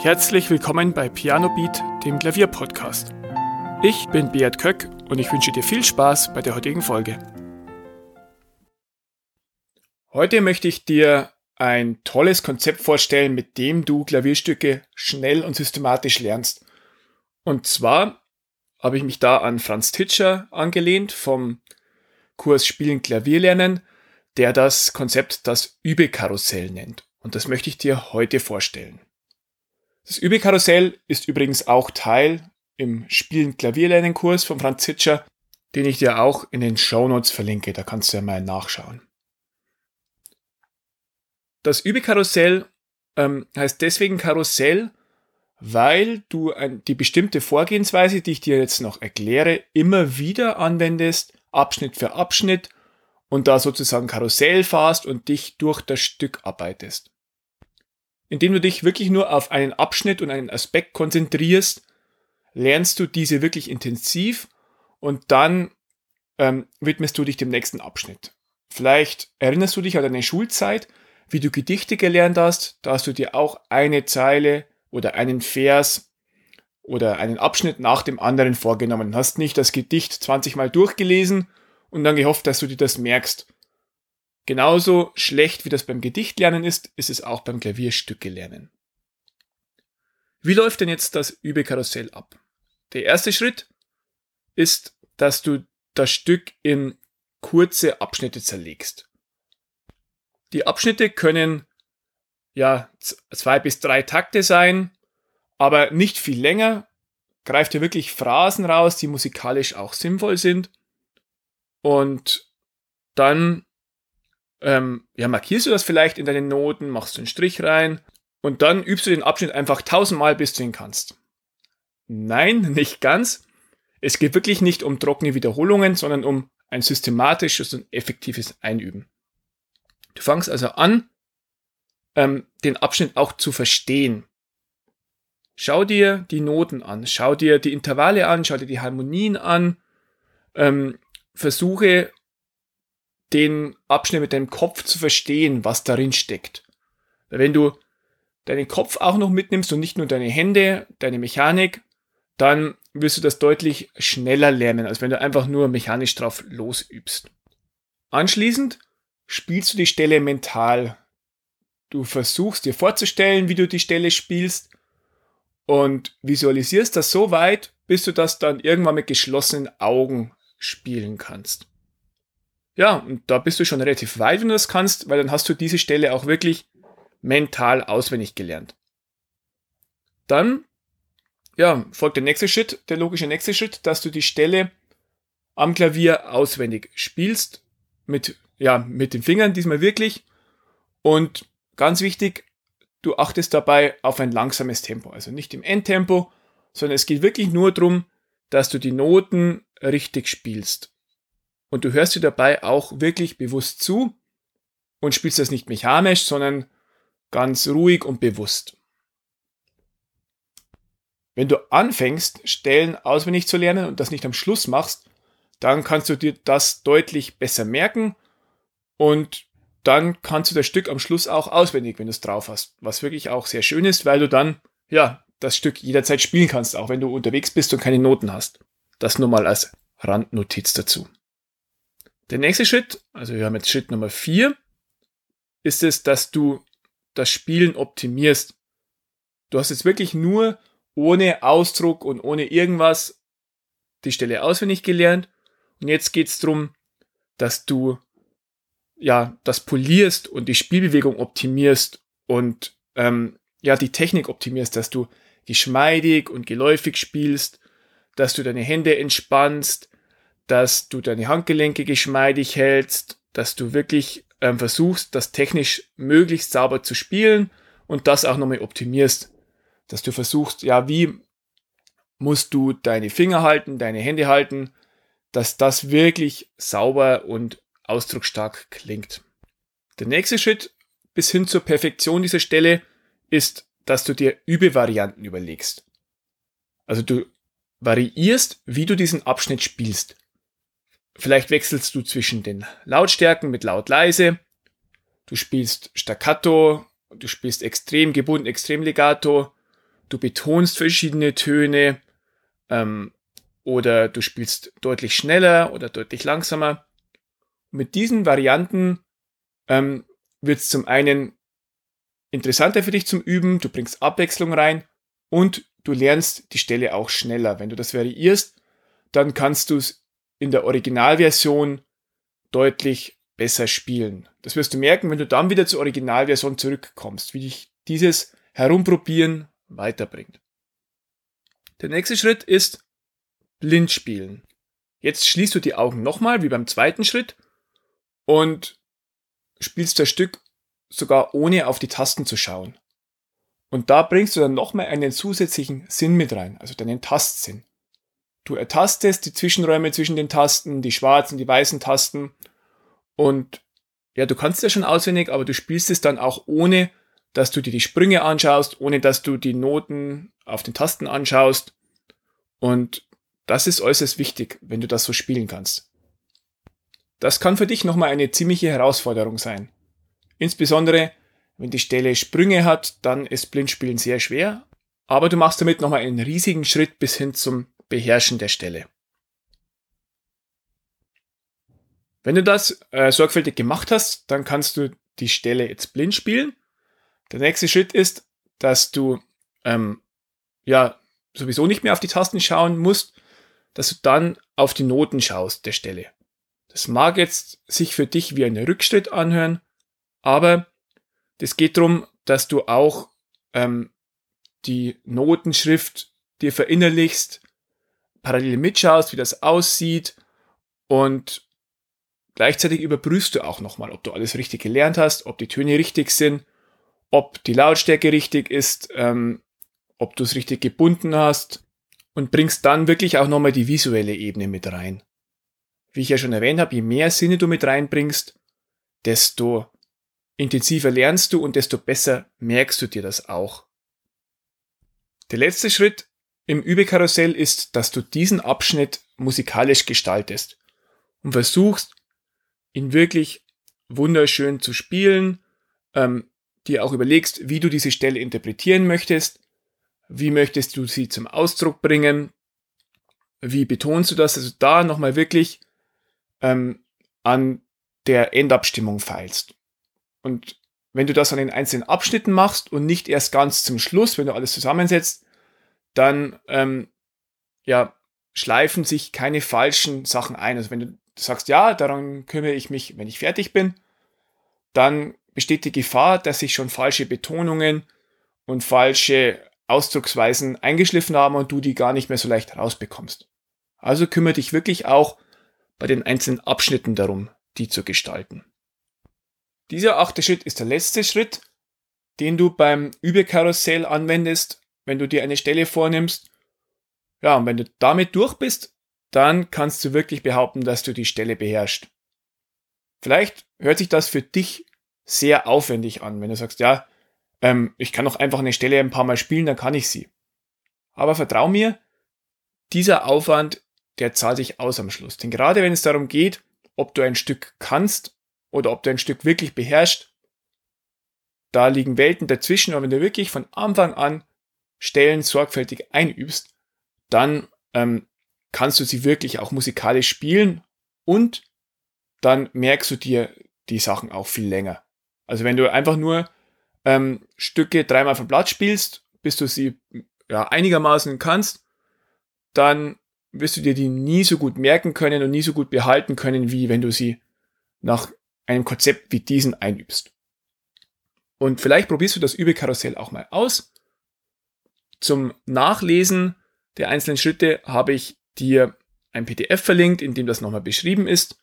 Herzlich willkommen bei Piano Beat, dem Klavierpodcast. Ich bin Beat Köck und ich wünsche dir viel Spaß bei der heutigen Folge. Heute möchte ich dir ein tolles Konzept vorstellen, mit dem du Klavierstücke schnell und systematisch lernst. Und zwar habe ich mich da an Franz Titscher angelehnt vom Kurs Spielen Klavier lernen, der das Konzept das Übekarussell nennt. Und das möchte ich dir heute vorstellen. Das Übekarussell ist übrigens auch Teil im Spielen Klavierlernen Kurs von Franz Zitscher, den ich dir auch in den Shownotes verlinke, da kannst du ja mal nachschauen. Das Übekarussell ähm, heißt deswegen Karussell, weil du ein, die bestimmte Vorgehensweise, die ich dir jetzt noch erkläre, immer wieder anwendest, Abschnitt für Abschnitt und da sozusagen Karussell fahrst und dich durch das Stück arbeitest indem du dich wirklich nur auf einen Abschnitt und einen Aspekt konzentrierst, lernst du diese wirklich intensiv und dann ähm, widmest du dich dem nächsten Abschnitt. Vielleicht erinnerst du dich an deine Schulzeit, wie du Gedichte gelernt hast, da hast du dir auch eine Zeile oder einen Vers oder einen Abschnitt nach dem anderen vorgenommen. Hast nicht das Gedicht 20 Mal durchgelesen und dann gehofft, dass du dir das merkst, Genauso schlecht wie das beim Gedichtlernen ist, ist es auch beim Klavierstücke lernen. Wie läuft denn jetzt das Übekarussell ab? Der erste Schritt ist, dass du das Stück in kurze Abschnitte zerlegst. Die Abschnitte können ja zwei bis drei Takte sein, aber nicht viel länger. Greif dir wirklich Phrasen raus, die musikalisch auch sinnvoll sind. Und dann ähm, ja, markierst du das vielleicht in deinen Noten, machst du einen Strich rein und dann übst du den Abschnitt einfach tausendmal, bis du ihn kannst. Nein, nicht ganz. Es geht wirklich nicht um trockene Wiederholungen, sondern um ein systematisches und effektives Einüben. Du fangst also an, ähm, den Abschnitt auch zu verstehen. Schau dir die Noten an, schau dir die Intervalle an, schau dir die Harmonien an, ähm, versuche den Abschnitt mit deinem Kopf zu verstehen, was darin steckt. Wenn du deinen Kopf auch noch mitnimmst und nicht nur deine Hände, deine Mechanik, dann wirst du das deutlich schneller lernen, als wenn du einfach nur mechanisch drauf losübst. Anschließend spielst du die Stelle mental. Du versuchst dir vorzustellen, wie du die Stelle spielst und visualisierst das so weit, bis du das dann irgendwann mit geschlossenen Augen spielen kannst. Ja, und da bist du schon relativ weit, wenn du das kannst, weil dann hast du diese Stelle auch wirklich mental auswendig gelernt. Dann, ja, folgt der nächste Schritt, der logische nächste Schritt, dass du die Stelle am Klavier auswendig spielst, mit, ja, mit den Fingern diesmal wirklich. Und ganz wichtig, du achtest dabei auf ein langsames Tempo, also nicht im Endtempo, sondern es geht wirklich nur darum, dass du die Noten richtig spielst und du hörst dir dabei auch wirklich bewusst zu und spielst das nicht mechanisch, sondern ganz ruhig und bewusst. Wenn du anfängst, Stellen auswendig zu lernen und das nicht am Schluss machst, dann kannst du dir das deutlich besser merken und dann kannst du das Stück am Schluss auch auswendig, wenn du es drauf hast. Was wirklich auch sehr schön ist, weil du dann, ja, das Stück jederzeit spielen kannst, auch wenn du unterwegs bist und keine Noten hast. Das nur mal als Randnotiz dazu. Der nächste Schritt, also wir haben jetzt Schritt Nummer 4, ist es, dass du das Spielen optimierst. Du hast jetzt wirklich nur ohne Ausdruck und ohne irgendwas die Stelle auswendig gelernt. Und jetzt geht es darum, dass du ja das polierst und die Spielbewegung optimierst und ähm, ja die Technik optimierst, dass du geschmeidig und geläufig spielst, dass du deine Hände entspannst, dass du deine Handgelenke geschmeidig hältst, dass du wirklich ähm, versuchst, das technisch möglichst sauber zu spielen und das auch nochmal optimierst. Dass du versuchst, ja, wie musst du deine Finger halten, deine Hände halten, dass das wirklich sauber und ausdrucksstark klingt. Der nächste Schritt bis hin zur Perfektion dieser Stelle ist, dass du dir Übevarianten überlegst. Also du variierst, wie du diesen Abschnitt spielst. Vielleicht wechselst du zwischen den Lautstärken mit laut-leise. Du spielst staccato, du spielst extrem gebunden, extrem legato. du betonst verschiedene Töne ähm, oder du spielst deutlich schneller oder deutlich langsamer. mit diesen Varianten ähm, wird es zum einen interessanter für dich zum Üben, du bringst Abwechslung rein und du lernst die Stelle auch schneller. Wenn du das variierst, dann kannst du es in der Originalversion deutlich besser spielen. Das wirst du merken, wenn du dann wieder zur Originalversion zurückkommst, wie dich dieses Herumprobieren weiterbringt. Der nächste Schritt ist blind spielen. Jetzt schließt du die Augen nochmal, wie beim zweiten Schritt, und spielst das Stück sogar ohne auf die Tasten zu schauen. Und da bringst du dann nochmal einen zusätzlichen Sinn mit rein, also deinen Tastsinn. Du ertastest die Zwischenräume zwischen den Tasten, die schwarzen, die weißen Tasten und ja, du kannst ja schon auswendig, aber du spielst es dann auch ohne, dass du dir die Sprünge anschaust, ohne dass du die Noten auf den Tasten anschaust. Und das ist äußerst wichtig, wenn du das so spielen kannst. Das kann für dich nochmal eine ziemliche Herausforderung sein. Insbesondere, wenn die Stelle Sprünge hat, dann ist Blindspielen sehr schwer, aber du machst damit nochmal einen riesigen Schritt bis hin zum Beherrschen der Stelle. Wenn du das äh, sorgfältig gemacht hast, dann kannst du die Stelle jetzt blind spielen. Der nächste Schritt ist, dass du ähm, ja sowieso nicht mehr auf die Tasten schauen musst, dass du dann auf die Noten schaust der Stelle. Das mag jetzt sich für dich wie ein Rückschritt anhören, aber das geht darum, dass du auch ähm, die Notenschrift dir verinnerlichst, parallel mitschaust, wie das aussieht und gleichzeitig überprüfst du auch nochmal, ob du alles richtig gelernt hast, ob die Töne richtig sind, ob die Lautstärke richtig ist, ähm, ob du es richtig gebunden hast und bringst dann wirklich auch nochmal die visuelle Ebene mit rein. Wie ich ja schon erwähnt habe, je mehr Sinne du mit reinbringst, desto intensiver lernst du und desto besser merkst du dir das auch. Der letzte Schritt im Übekarussell ist, dass du diesen Abschnitt musikalisch gestaltest und versuchst, ihn wirklich wunderschön zu spielen, ähm, dir auch überlegst, wie du diese Stelle interpretieren möchtest, wie möchtest du sie zum Ausdruck bringen, wie betonst du das, also da nochmal wirklich ähm, an der Endabstimmung feilst. Und wenn du das an den einzelnen Abschnitten machst und nicht erst ganz zum Schluss, wenn du alles zusammensetzt, dann ähm, ja, schleifen sich keine falschen Sachen ein. Also wenn du sagst, ja, daran kümmere ich mich, wenn ich fertig bin, dann besteht die Gefahr, dass sich schon falsche Betonungen und falsche Ausdrucksweisen eingeschliffen haben und du die gar nicht mehr so leicht rausbekommst. Also kümmere dich wirklich auch bei den einzelnen Abschnitten darum, die zu gestalten. Dieser achte Schritt ist der letzte Schritt, den du beim Übekarussell anwendest, wenn du dir eine Stelle vornimmst. Ja, und wenn du damit durch bist, dann kannst du wirklich behaupten, dass du die Stelle beherrschst. Vielleicht hört sich das für dich sehr aufwendig an, wenn du sagst, ja, ähm, ich kann doch einfach eine Stelle ein paar Mal spielen, dann kann ich sie. Aber vertrau mir, dieser Aufwand, der zahlt sich aus am Schluss. Denn gerade wenn es darum geht, ob du ein Stück kannst oder ob du ein Stück wirklich beherrschst, da liegen Welten dazwischen. Und wenn du wirklich von Anfang an Stellen sorgfältig einübst, dann ähm, kannst du sie wirklich auch musikalisch spielen und dann merkst du dir die Sachen auch viel länger. Also wenn du einfach nur ähm, Stücke dreimal vom Blatt spielst, bis du sie ja, einigermaßen kannst, dann wirst du dir die nie so gut merken können und nie so gut behalten können, wie wenn du sie nach einem Konzept wie diesen einübst. Und vielleicht probierst du das Übekarussell auch mal aus. Zum Nachlesen der einzelnen Schritte habe ich dir ein PDF verlinkt, in dem das nochmal beschrieben ist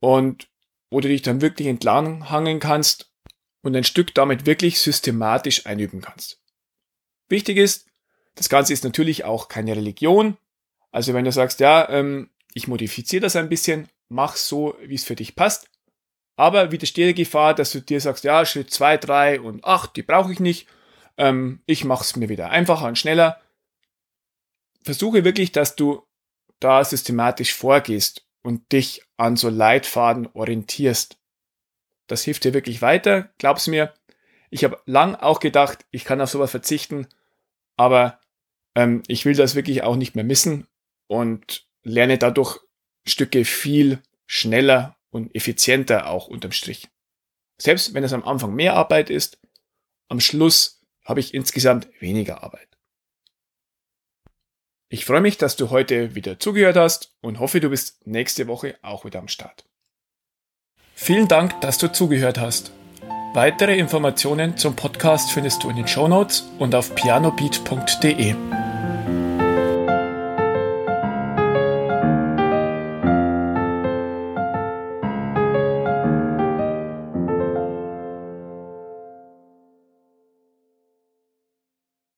und wo du dich dann wirklich entlang hangeln kannst und ein Stück damit wirklich systematisch einüben kannst. Wichtig ist, das Ganze ist natürlich auch keine Religion. Also wenn du sagst, ja, ähm, ich modifiziere das ein bisschen, mach so, wie es für dich passt. Aber widerstehe der Gefahr, dass du dir sagst, ja, Schritt 2, 3 und 8, die brauche ich nicht. Ähm, ich mache es mir wieder einfacher und schneller versuche wirklich, dass du da systematisch vorgehst und dich an so Leitfaden orientierst. Das hilft dir wirklich weiter, glaub's mir. Ich habe lang auch gedacht, ich kann auf sowas verzichten, aber ähm, ich will das wirklich auch nicht mehr missen und lerne dadurch Stücke viel schneller und effizienter auch unterm Strich. Selbst wenn es am Anfang mehr Arbeit ist, am Schluss habe ich insgesamt weniger Arbeit. Ich freue mich, dass du heute wieder zugehört hast und hoffe, du bist nächste Woche auch wieder am Start. Vielen Dank, dass du zugehört hast. Weitere Informationen zum Podcast findest du in den Show Notes und auf pianobeat.de.